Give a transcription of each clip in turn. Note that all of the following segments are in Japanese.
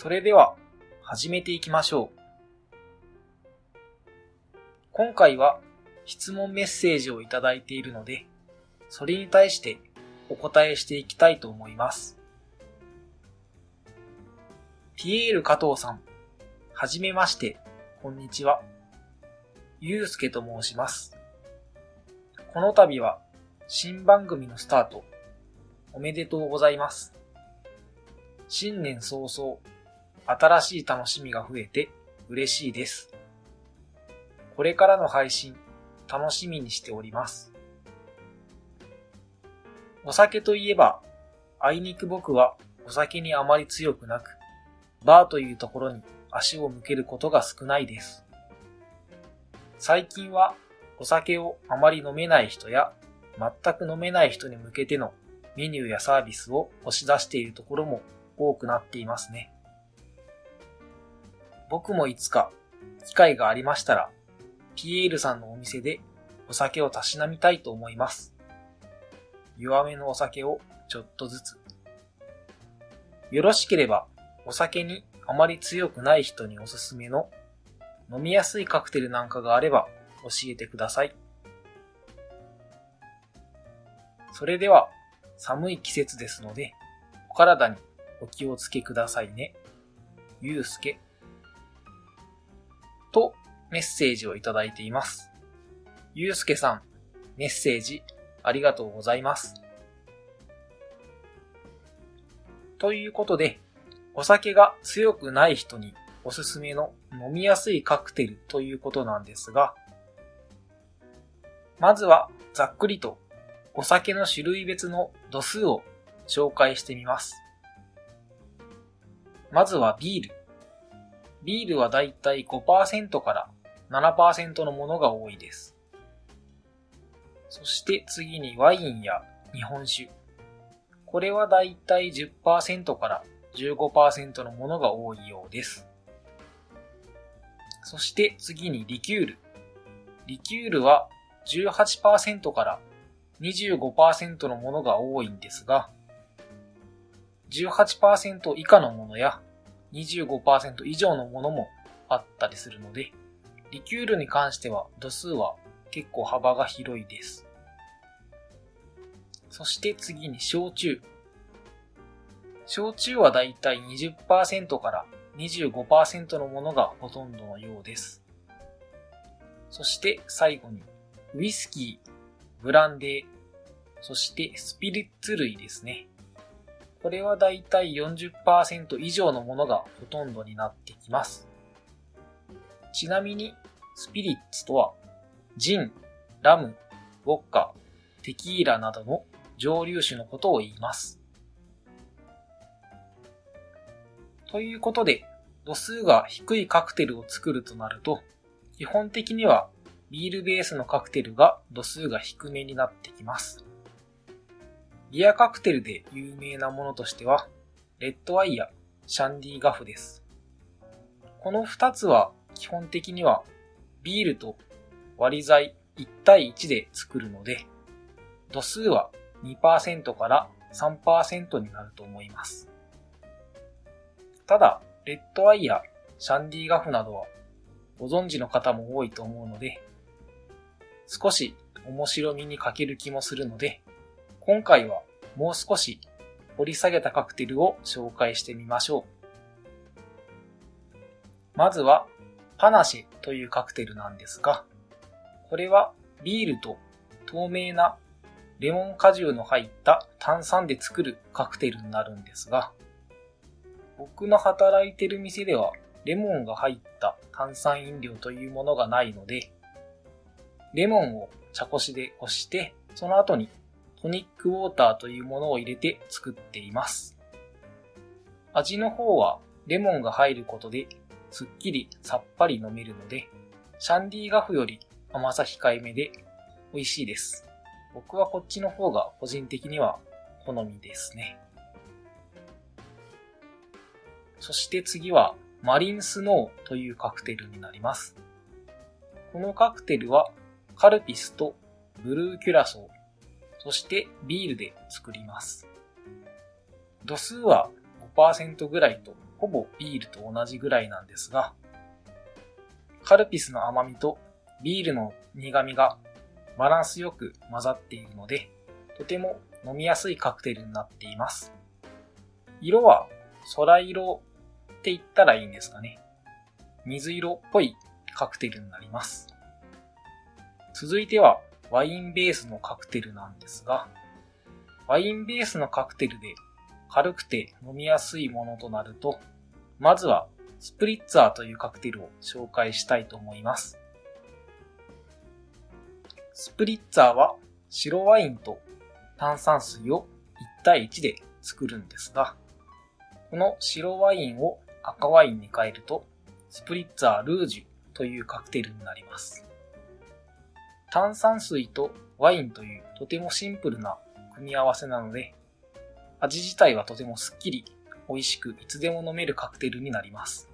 それでは始めていきましょう。今回は質問メッセージをいただいているので、それに対してお答えしていきたいと思います。ピエール加藤さん、はじめまして、こんにちは。ゆうすけと申します。この度は新番組のスタート、おめでとうございます。新年早々、新しい楽しみが増えて嬉しいです。これからの配信、楽しみにしております。お酒といえば、あいにく僕はお酒にあまり強くなく、バーというところに足を向けることが少ないです。最近はお酒をあまり飲めない人や全く飲めない人に向けてのメニューやサービスを押し出しているところも多くなっていますね。僕もいつか機会がありましたら、ピエールさんのお店でお酒をたしなみたいと思います。弱めのお酒をちょっとずつ。よろしければ、お酒にあまり強くない人におすすめの飲みやすいカクテルなんかがあれば教えてください。それでは、寒い季節ですので、お体にお気をつけくださいね。ゆうすけ。と、メッセージをいただいています。ゆうすけさん、メッセージありがとうございます。ということで、お酒が強くない人におすすめの飲みやすいカクテルということなんですが、まずはざっくりとお酒の種類別の度数を紹介してみます。まずはビール。ビールはだいたい5%から7%のものが多いです。そして次にワインや日本酒。これはだいたい10%から15%のものが多いようです。そして次にリキュール。リキュールは18%から25%のものが多いんですが、18%以下のものや25%以上のものもあったりするので、リキュールに関しては度数は結構幅が広いです。そして次に焼酎。焼酎はだいたい20%から25%のものがほとんどのようです。そして最後にウイスキー、ブランデー、そしてスピリッツ類ですね。これはだいたい40%以上のものがほとんどになってきます。ちなみに、スピリッツとは、ジン、ラム、ウォッカ、テキーラなどの蒸留酒のことを言います。ということで、度数が低いカクテルを作るとなると、基本的にはビールベースのカクテルが度数が低めになってきます。ビアカクテルで有名なものとしては、レッドアイやシャンディガフです。この二つは基本的にはビールと割り剤1対1で作るので、度数は2%から3%になると思います。ただ、レッドアイやシャンディガフなどはご存知の方も多いと思うので、少し面白みに欠ける気もするので、今回はもう少し掘り下げたカクテルを紹介してみましょう。まずは、パナシェというカクテルなんですが、これはビールと透明なレモン果汁の入った炭酸で作るカクテルになるんですが、僕の働いてる店ではレモンが入った炭酸飲料というものがないので、レモンを茶こしでこして、その後にトニックウォーターというものを入れて作っています。味の方はレモンが入ることですっきりさっぱり飲めるので、シャンディガフより甘さ控えめで美味しいです。僕はこっちの方が個人的には好みですね。そして次はマリンスノーというカクテルになります。このカクテルはカルピスとブルーキュラソー、そしてビールで作ります。度数は5%ぐらいとほぼビールと同じぐらいなんですが、カルピスの甘みとビールの苦味がバランスよく混ざっているので、とても飲みやすいカクテルになっています。色は空色って言ったらいいんですかね。水色っぽいカクテルになります。続いてはワインベースのカクテルなんですが、ワインベースのカクテルで軽くて飲みやすいものとなると、まずはスプリッツァーというカクテルを紹介したいと思います。スプリッツァーは白ワインと炭酸水を1対1で作るんですが、この白ワインを赤ワインに変えると、スプリッツァールージュというカクテルになります。炭酸水とワインというとてもシンプルな組み合わせなので、味自体はとてもスッキリ、美味しくいつでも飲めるカクテルになります。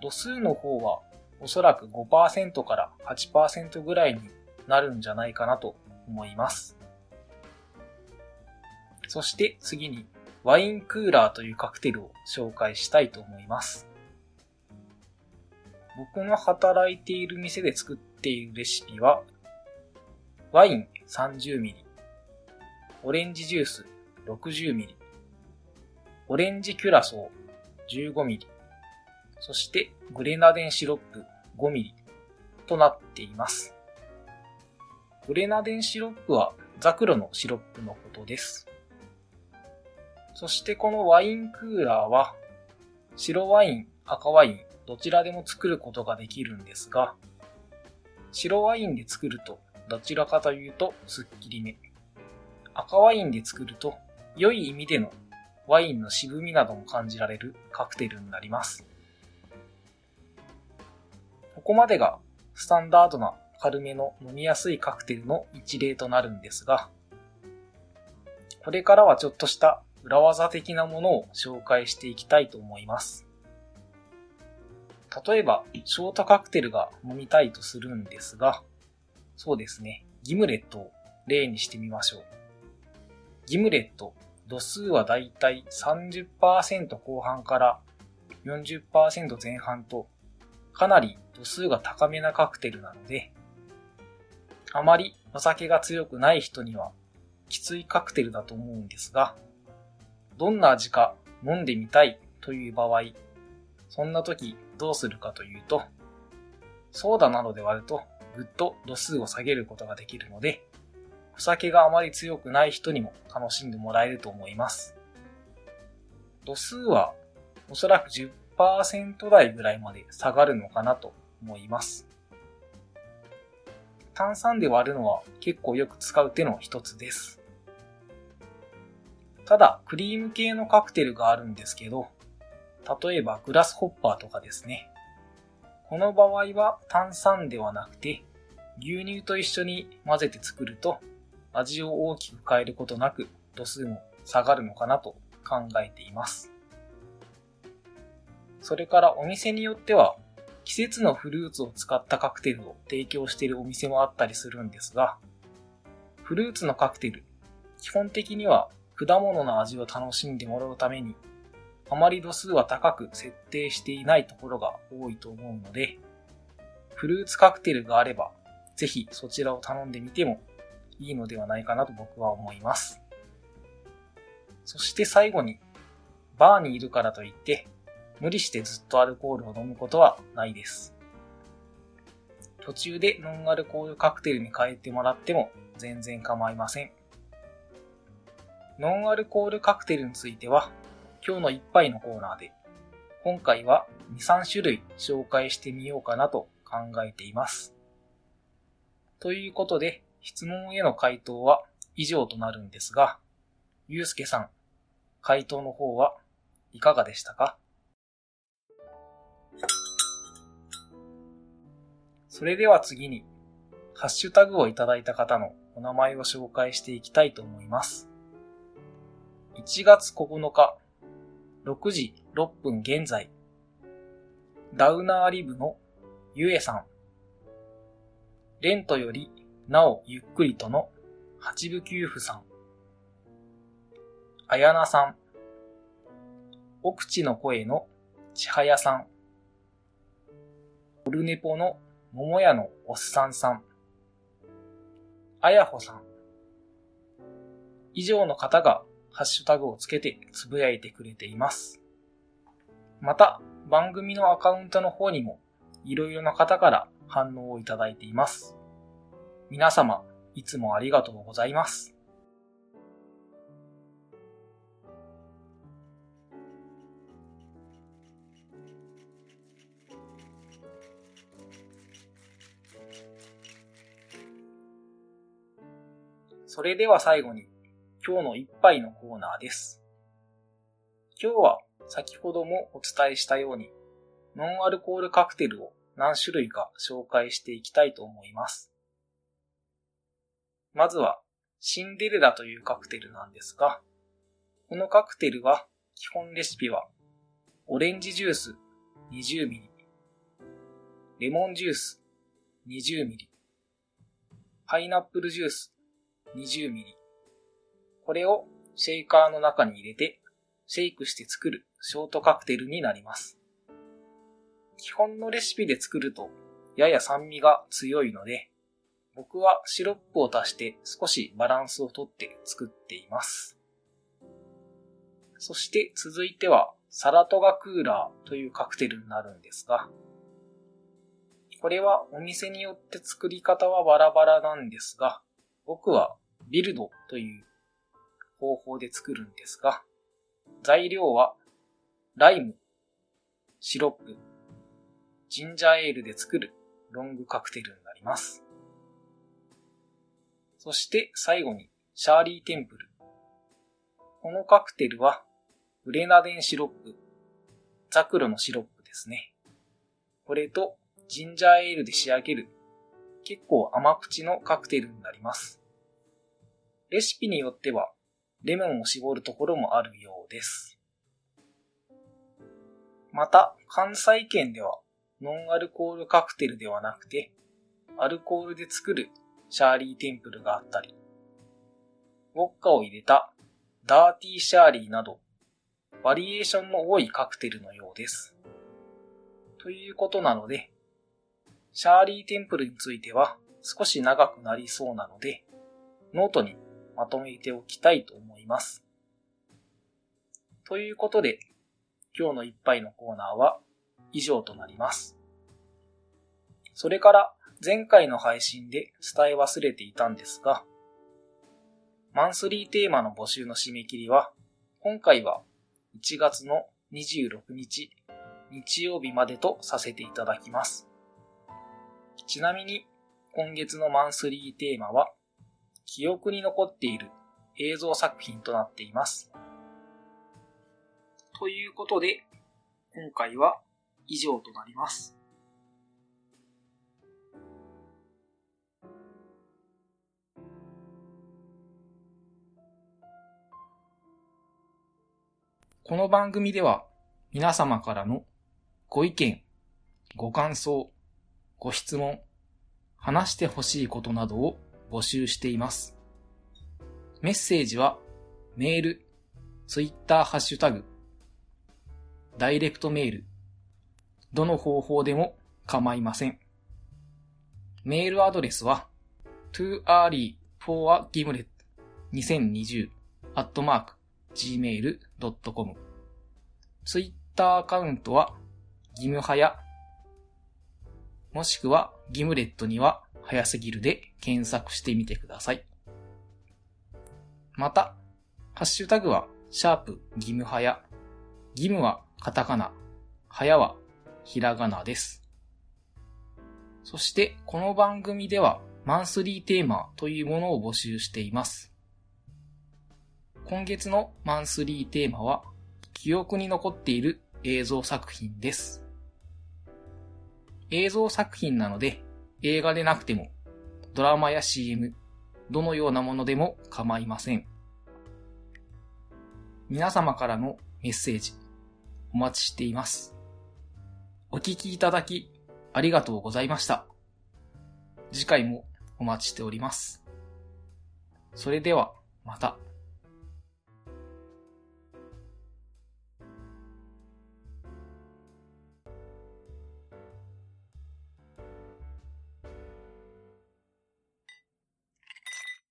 度数の方はおそらく5%から8%ぐらいになるんじゃないかなと思います。そして次にワインクーラーというカクテルを紹介したいと思います。僕の働いている店で作っっているレシピは、ワイン 30ml、オレンジジュース 60ml、オレンジキュラソー 15ml、そしてグレナデンシロップ 5mm となっています。グレナデンシロップはザクロのシロップのことです。そしてこのワインクーラーは白ワイン、赤ワイン、どちらでも作ることができるんですが、白ワインで作るとどちらかというとスッキリめ。赤ワインで作ると良い意味でのワインの渋みなども感じられるカクテルになります。ここまでがスタンダードな軽めの飲みやすいカクテルの一例となるんですが、これからはちょっとした裏技的なものを紹介していきたいと思います。例えば、ショートカクテルが飲みたいとするんですが、そうですね、ギムレットを例にしてみましょう。ギムレット、度数はだいたい30%後半から40%前半とかなり度数が高めなカクテルなので、あまりお酒が強くない人にはきついカクテルだと思うんですが、どんな味か飲んでみたいという場合、そんな時どうするかというと、ソーダなどで割るとぐっと度数を下げることができるので、お酒があまり強くない人にも楽しんでもらえると思います。度数はおそらく10%台ぐらいまで下がるのかなと思います。炭酸で割るのは結構よく使う手の一つです。ただ、クリーム系のカクテルがあるんですけど、例えばグラスホッパーとかですね。この場合は炭酸ではなくて、牛乳と一緒に混ぜて作ると味を大きく変えることなく度数も下がるのかなと考えています。それからお店によっては季節のフルーツを使ったカクテルを提供しているお店もあったりするんですが、フルーツのカクテル、基本的には果物の味を楽しんでもらうために、あまり度数は高く設定していないところが多いと思うので、フルーツカクテルがあれば、ぜひそちらを頼んでみてもいいのではないかなと僕は思います。そして最後に、バーにいるからといって無理してずっとアルコールを飲むことはないです。途中でノンアルコールカクテルに変えてもらっても全然構いません。ノンアルコールカクテルについては今日の一杯のコーナーで今回は2、3種類紹介してみようかなと考えています。ということで、質問への回答は以上となるんですが、ゆうすけさん、回答の方はいかがでしたか？それでは次に、ハッシュタグをいただいた方のお名前を紹介していきたいと思います。1月9日、6時6分現在、ダウナーリブのゆえさん、レントよりなおゆっくりとの八部九夫さん、あやなさん、奥地の声のちはやさん、オルネポの桃屋のおっさんさん、あやほさん、以上の方がハッシュタグをつけてつぶやいてくれています。また、番組のアカウントの方にもいろいろな方から反応をいただいています。皆様、いつもありがとうございます。それでは最後に今日の一杯のコーナーです。今日は先ほどもお伝えしたようにノンアルコールカクテルを何種類か紹介していきたいと思います。まずはシンデレラというカクテルなんですが、このカクテルは基本レシピはオレンジジュース 20ml、レモンジュース 20ml、パイナップルジュース 20ml。これをシェイカーの中に入れて、シェイクして作るショートカクテルになります。基本のレシピで作ると、やや酸味が強いので、僕はシロップを足して少しバランスをとって作っています。そして続いてはサラトガクーラーというカクテルになるんですが、これはお店によって作り方はバラバラなんですが、僕はビルドという方法で作るんですが、材料はライム、シロップ、ジンジャーエールで作るロングカクテルになります。そして最後にシャーリーテンプル。このカクテルはグレナデンシロップ、ザクロのシロップですね。これとジンジャーエールで仕上げる結構甘口のカクテルになります。レシピによってはレモンを絞るところもあるようです。また、関西圏ではノンアルコールカクテルではなくて、アルコールで作るシャーリーテンプルがあったり、ウォッカを入れたダーティーシャーリーなど、バリエーションの多いカクテルのようです。ということなので、シャーリーテンプルについては少し長くなりそうなので、ノートにまとめておきたいと思います。ということで、今日の一杯のコーナーは以上となります。それから前回の配信で伝え忘れていたんですが、マンスリーテーマの募集の締め切りは、今回は1月の26日日曜日までとさせていただきます。ちなみに、今月のマンスリーテーマは、記憶に残っている映像作品となっています。ということで、今回は以上となります。この番組では皆様からのご意見、ご感想、ご質問、話してほしいことなどを募集しています。メッセージはメール、ツイッターハッシュタグ、ダイレクトメール、どの方法でも構いません。メールアドレスは too early for a gimlet 2020 at mark gmail.com ツイッターアカウントはギムハヤもしくはギムレットには早すぎるで検索してみてください。また、ハッシュタグは、シャープギムハヤ。ギムはカタカナ、はやはひらがなです。そして、この番組ではマンスリーテーマというものを募集しています。今月のマンスリーテーマは、記憶に残っている映像作品です。映像作品なので、映画でなくても、ドラマや CM、どのようなものでも構いません。皆様からのメッセージ、お待ちしています。お聞きいただき、ありがとうございました。次回もお待ちしております。それでは、また。